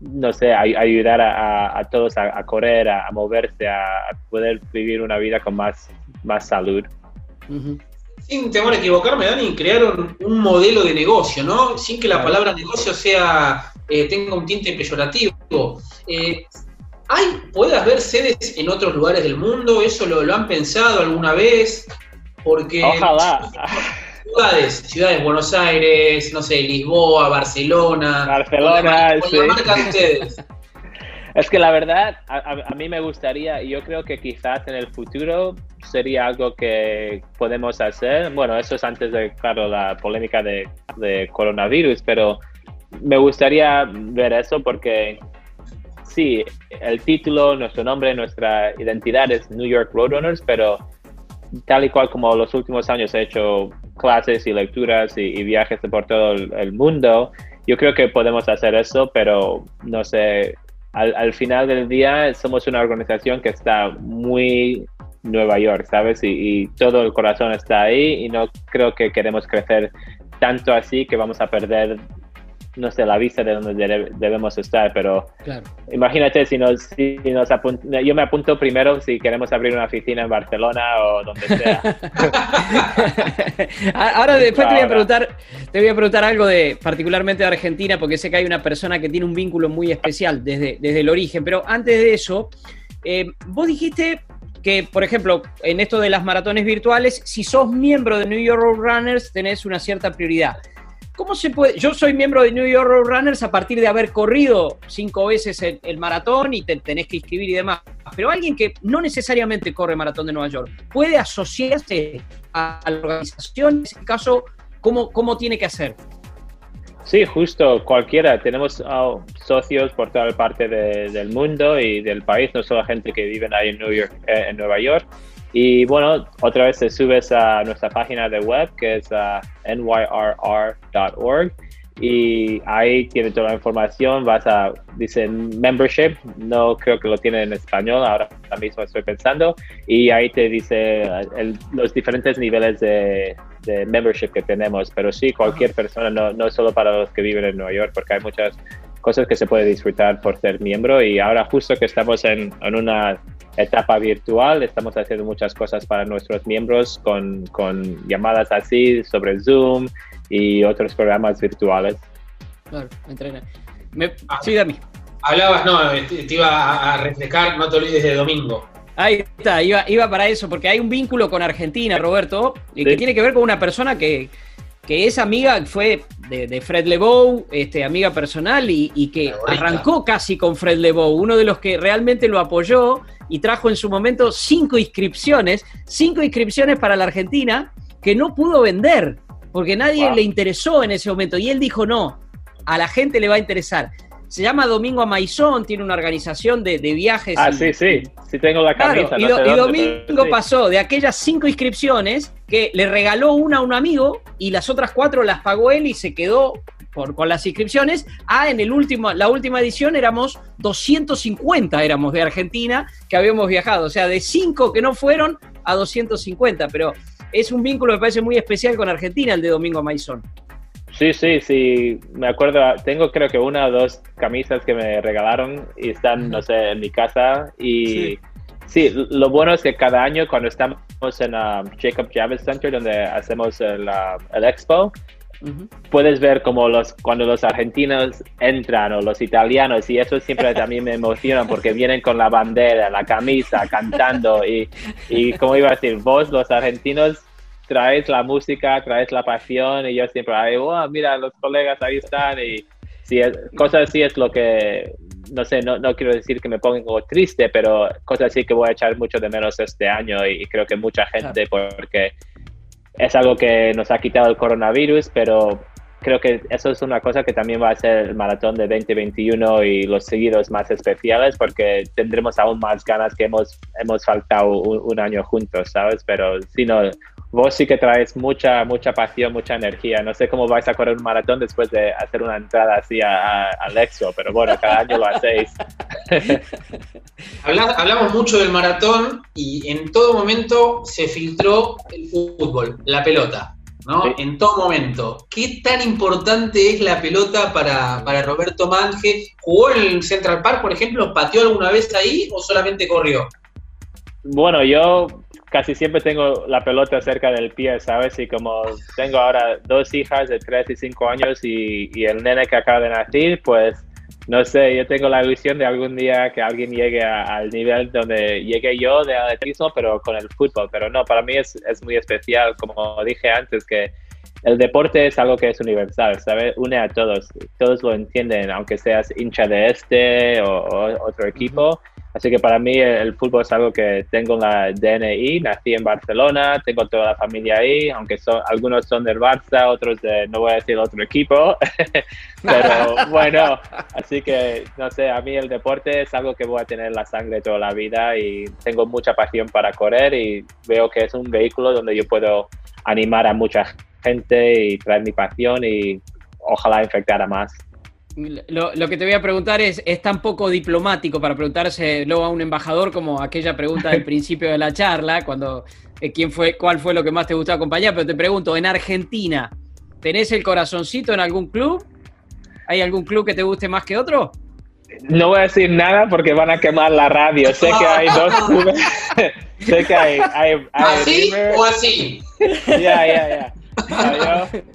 no sé, ayudar a, todos a, correr, a, moverse, a, poder vivir una vida con más, más salud sin temor a equivocarme, Dani, crearon un modelo de negocio, ¿no? Sin que la palabra negocio sea eh, tenga un tinte peyorativo. Eh, ¿Hay, puede haber sedes en otros lugares del mundo? ¿Eso lo, han pensado alguna vez? Porque Ojalá. Ciudades, ciudades, Buenos Aires, no sé, Lisboa, Barcelona. Barcelona, sí. ustedes. Es que la verdad, a, mí me gustaría, y yo creo que quizás en el futuro sería algo que podemos hacer. Bueno, eso es antes de, claro, la polémica de, coronavirus, pero me gustaría ver eso porque sí, el título, nuestro nombre, nuestra identidad es New York Roadrunners, pero tal y cual como los últimos años he hecho clases y lecturas y, viajes por todo el, mundo, yo creo que podemos hacer eso, pero no sé, al, final del día somos una organización que está muy Nueva York, ¿sabes? Y, todo el corazón está ahí y no creo que queremos crecer tanto así que vamos a perder, no sé, la vista de donde debemos estar, pero imagínate si nos, si nos yo me apunto primero si queremos abrir una oficina en Barcelona o donde sea. *laughs* *laughs* Ahora después te voy a preguntar, te voy a preguntar algo de particularmente de Argentina, porque sé que hay una persona que tiene un vínculo muy especial desde, desde el origen, pero antes de eso, eh, vos dijiste que, por ejemplo, en esto de las maratones virtuales, si sos miembro de New York Road Runners, tenés una cierta prioridad. ¿Cómo se puede? Yo soy miembro de New York Runners a partir de haber corrido cinco veces el, maratón y te tenés que inscribir y demás. Pero alguien que no necesariamente corre maratón de Nueva York, ¿puede asociarse a, la organización? En ese caso, ¿cómo, cómo tiene que hacer? Sí, justo, cualquiera. Tenemos ah, socios por toda parte del mundo y del país, no solo gente que vive ahí en, eh, en Nueva York. Y bueno, otra vez te subes a nuestra página de web que es uh, nyrr.org y ahí tiene toda la información. Vas a, dice membership, no creo que lo tiene en español, ahora mismo estoy pensando, y ahí te dice los diferentes niveles de, de, membership que tenemos. Pero sí, cualquier persona, no, no solo para los que viven en Nueva York, porque hay muchas cosas que se puede disfrutar por ser miembro y ahora justo que estamos en, en una etapa virtual, estamos haciendo muchas cosas para nuestros miembros con, con llamadas así sobre Zoom y otros programas virtuales. Claro, entrena. Me, sí, Dami. Hablabas, no, te iba a reflejar, no te olvides de domingo. Ahí está, iba, iba para eso, porque hay un vínculo con Argentina, Roberto, y que tiene que ver con una persona que, que es amiga, fue de, Fred Lebow, este, amiga personal, y, que arrancó casi con Fred Lebow, uno de los que realmente lo apoyó y trajo en su momento cinco inscripciones, cinco inscripciones para la Argentina que no pudo vender, porque nadie le interesó en ese momento. Y él dijo, no, a la gente le va a interesar. Se llama Domingo Amaizón, tiene una organización de, viajes. Ah, sí, sí, sí tengo la camisa. y, Domingo pasó de aquellas cinco inscripciones que le regaló una a un amigo y las otras cuatro las pagó él y se quedó por, con las inscripciones. Ah, en el último, la última edición éramos 250, éramos de Argentina que habíamos viajado. O sea, de cinco que no fueron a 250, pero es un vínculo que me parece muy especial con Argentina, el de Domingo Amaizón. Sí, sí, sí, me acuerdo, tengo creo que una o dos camisas que me regalaron y están, no sé, en mi casa y sí. lo bueno es que cada año cuando estamos en um, Jacob Javits Center donde hacemos el, uh, el expo, puedes ver como los cuando los argentinos entran o los italianos y eso siempre también me emociona porque *laughs* vienen con la bandera, la camisa, cantando y, y como iba a decir, vos los argentinos traes la música, traes la pasión y yo siempre, ay, oh, mira, los colegas ahí están y sí, cosas así es lo que, no sé, no, no quiero decir que me pongo triste, pero cosas así que voy a echar mucho de menos este año y, creo que mucha gente, porque es algo que nos ha quitado el coronavirus, pero creo que eso es una cosa que también va a ser el maratón de 2021 y los seguidos más especiales porque tendremos aún más ganas que hemos, hemos faltado un, año juntos, ¿sabes? Pero si no, vos sí que traes mucha, mucha pasión, mucha energía. No sé cómo vais a correr un maratón después de hacer una entrada así al EXO, pero bueno, cada año lo hacéis. *laughs* Hablamos mucho del maratón y en todo momento se filtró el fútbol, la pelota. ¿no? En todo momento. ¿Qué tan importante es la pelota para, para Roberto Manje? ¿Jugó en Central Park, por ejemplo? ¿Pateó alguna vez ahí o solamente corrió? Bueno, yo casi siempre tengo la pelota cerca del pie, ¿sabes? Y como tengo ahora dos hijas de 3 y 5 años y, y el nene que acaba de nacer, pues no sé, yo tengo la ilusión de algún día que alguien llegue al nivel donde llegue yo de atletismo, pero con el fútbol. Pero no, para mí es, es, muy especial, como dije antes, que el deporte es algo que es universal, ¿sabes? Une a todos, todos lo entienden, aunque seas hincha de este o, otro equipo. Así que para mí el, fútbol es algo que tengo en la DNI, nací en Barcelona, tengo toda la familia ahí, aunque son, algunos son del Barça, otros de, no voy a decir otro equipo, *laughs* pero *laughs* bueno, así que no sé, a mí el deporte es algo que voy a tener en la sangre toda la vida y tengo mucha pasión para correr y veo que es un vehículo donde yo puedo animar a mucha gente y traer mi pasión y ojalá infectar a más. Lo, que te voy a preguntar es, es tan poco diplomático para preguntárselo a un embajador como aquella pregunta del *laughs* principio de la charla, cuando eh, quién fue, cuál fue lo que más te gustó acompañar, pero te pregunto, en Argentina, ¿tenés el corazoncito en algún club? ¿Hay algún club que te guste más que otro? No voy a decir nada porque van a quemar la radio. Sé que hay dos *laughs* clubes. sé que hay. ¿Así o así? Ya, ya, ya. *laughs*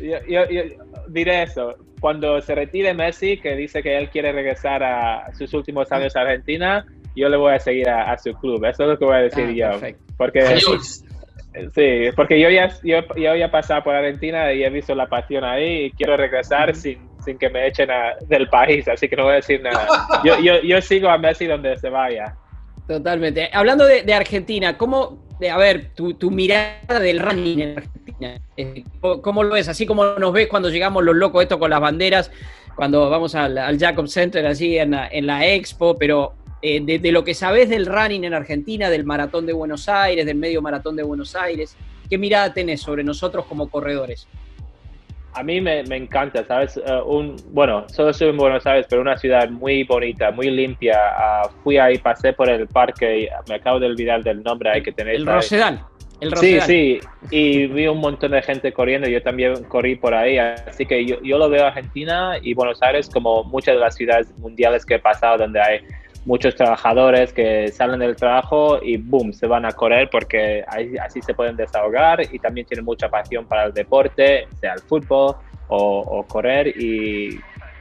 Yo, yo diré eso cuando se retire Messi, que dice que él quiere regresar a sus últimos años a Argentina, yo le voy a seguir a, su club. Eso es lo que voy a decir ah, yo. Porque, sí, porque yo ya, yo, yo ya he pasado por Argentina y he visto la pasión ahí y quiero regresar sin, sin, que me echen del país, así que no voy a decir nada. Yo, yo, yo sigo a Messi donde se vaya. Totalmente. Hablando de, de Argentina, ¿cómo, a ver, tu, mirada del running en Argentina. Eh, ¿Cómo lo ves? Así como nos ves cuando llegamos los locos esto con las banderas, cuando vamos al, Jacob Center así en la, expo, pero eh, de, lo que sabes del running en Argentina, del maratón de Buenos Aires, del medio maratón de Buenos Aires, ¿qué mirada tenés sobre nosotros como corredores? a mí me, encanta, ¿sabes? Eh, un, bueno, solo soy en Buenos Aires, pero una ciudad muy bonita, muy limpia. Uh, fui ahí, pasé por el parque, y me acabo de olvidar del nombre, hay que tener... El Rosedal. El Sí, sí, y vi un montón de gente corriendo, yo también corrí por ahí, así que yo, yo lo veo Argentina y Buenos Aires como muchas de las ciudades mundiales que he pasado donde hay muchos trabajadores que salen del trabajo y boom, se van a correr porque así se pueden desahogar y también tienen mucha pasión para el deporte, sea el fútbol o, correr. Y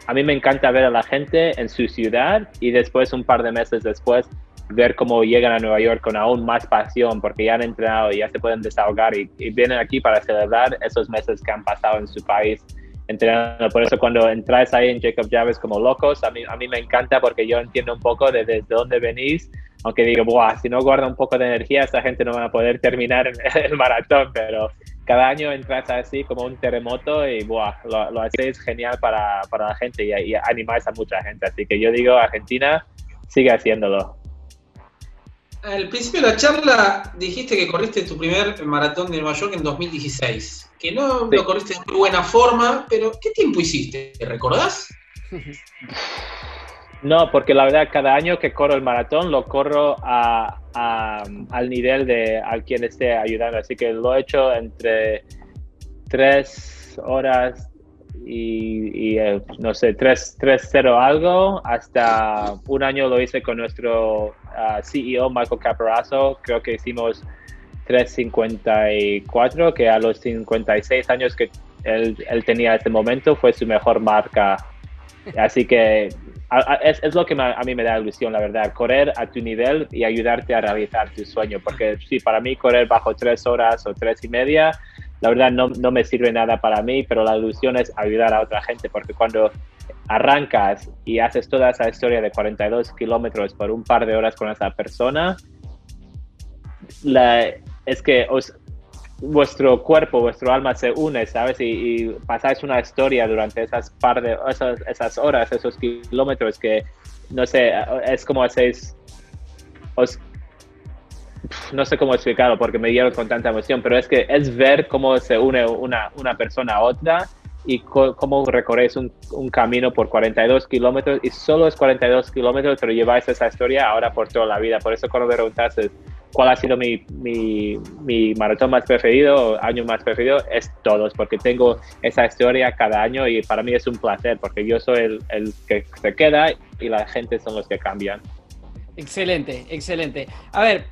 a mí me encanta ver a la gente en su ciudad y después un par de meses después ver cómo llegan a Nueva York con aún más pasión porque ya han entrenado y ya se pueden desahogar y, y vienen aquí para celebrar esos meses que han pasado en su país entrenando. Por eso cuando entras ahí en Jacob Javes como locos, a mí, a mí me encanta porque yo entiendo un poco de desde dónde venís, aunque digo, Buah, si no guarda un poco de energía, esa gente no va a poder terminar *laughs* el maratón, pero cada año entras así como un terremoto y buah, lo, lo hacéis genial para, para la gente y, y animáis a mucha gente. Así que yo digo, Argentina, sigue haciéndolo. Al principio de la charla dijiste que corriste tu primer maratón de Nueva York en 2016. Que no lo corriste de muy buena forma, pero ¿qué tiempo hiciste? ¿Te recordás? *laughs* No, porque la verdad, cada año que corro el maratón lo corro al nivel de al quien esté ayudando. Así que lo he hecho entre tres horas y, eh, no sé, 3-0 algo. Hasta un año lo hice con nuestro ah, CEO, Michael Caparazzo. Creo que hicimos 3.54, que a los 56 años que él, él tenía en ese momento fue su mejor marca. Así que es, lo que a mí me da ilusión, la verdad, correr a tu nivel y ayudarte a realizar tu sueño, porque sí, para mí correr bajo tres horas o tres y media, la verdad no, no me sirve nada para mí, pero la ilusión es ayudar a otra gente, porque cuando arrancas y haces toda esa historia de 42 kilómetros por un par de horas con esa persona, la, es que os, vuestro cuerpo, vuestro alma se une, ¿sabes? Y, pasáis una historia durante esas par de esas, esas, horas, esos kilómetros que, no sé, es como hacéis, os, no sé cómo explicarlo porque me dieron con tanta emoción, pero es que es ver cómo se une una, una persona a otra y cómo recorréis un, un, camino por 42 kilómetros y solo es 42 kilómetros, pero lleváis esa historia ahora por toda la vida. Por eso cuando me preguntaste cuál ha sido mi, mi, mi maratón más preferido, año más preferido, es todos, porque tengo esa historia cada año y para mí es un placer, porque yo soy el, el que se queda y la gente son los que cambian. Excelente, excelente. A ver,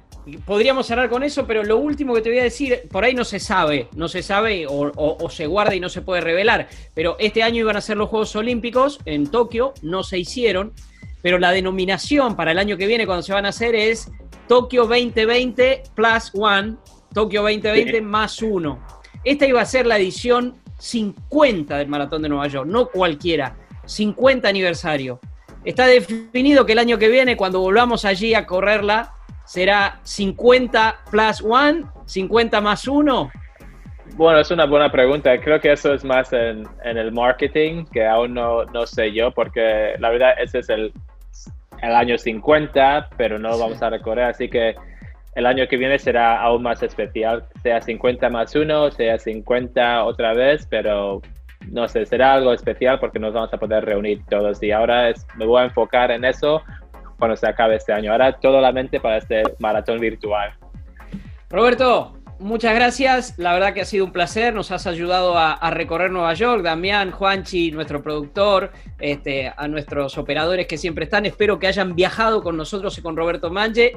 podríamos cerrar con eso, pero lo último que te voy a decir, por ahí no se sabe, no se sabe o, se guarda y no se puede revelar, pero este año iban a ser los Juegos Olímpicos en Tokio, no se hicieron, pero la denominación para el año que viene cuando se van a hacer es Tokio 2020 plus one, Tokio 2020 más uno. Esta iba a ser la edición 50 del Maratón de Nueva York, no cualquiera, 50 aniversario. Está definido que el año que viene, cuando volvamos allí a correrla, ¿Será 50 plus 1? ¿50 más 1? Bueno, es una buena pregunta. Creo que eso es más en, el marketing, que aún no, no, sé yo, porque la verdad ese es el, el año 50, pero no vamos a recorrer, así que el año que viene será aún más especial, sea 50 más 1, sea 50 otra vez, pero no sé, será algo especial porque nos vamos a poder reunir todos y ahora es, me voy a enfocar en eso cuando se acabe este año. Ahora todo la mente para este maratón virtual. Roberto, muchas gracias. La verdad que ha sido un placer. Nos has ayudado a, recorrer Nueva York. Damián, Juanchi, nuestro productor, este, a nuestros operadores que siempre están. Espero que hayan viajado con nosotros y con Roberto Mange.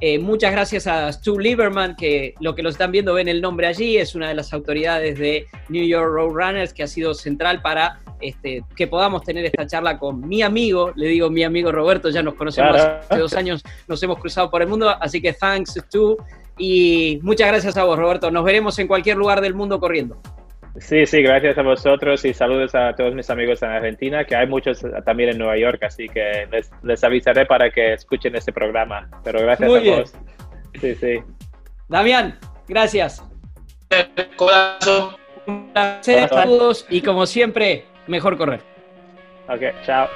Eh, muchas gracias a Stu Lieberman, que lo que lo están viendo ven el nombre allí, es una de las autoridades de New York Roadrunners que ha sido central para este, que podamos tener esta charla con mi amigo, le digo mi amigo Roberto, ya nos conocemos hace dos años, nos hemos cruzado por el mundo, así que thanks Stu y muchas gracias a vos Roberto, nos veremos en cualquier lugar del mundo corriendo. Sí, sí, gracias a vosotros y saludos a todos mis amigos en Argentina, que hay muchos también en Nueva York, así que les, avisaré para que escuchen este programa. Pero gracias a todos. Sí, sí. Damián, gracias. Un placer a todos y como siempre, mejor correr. Ok, chao.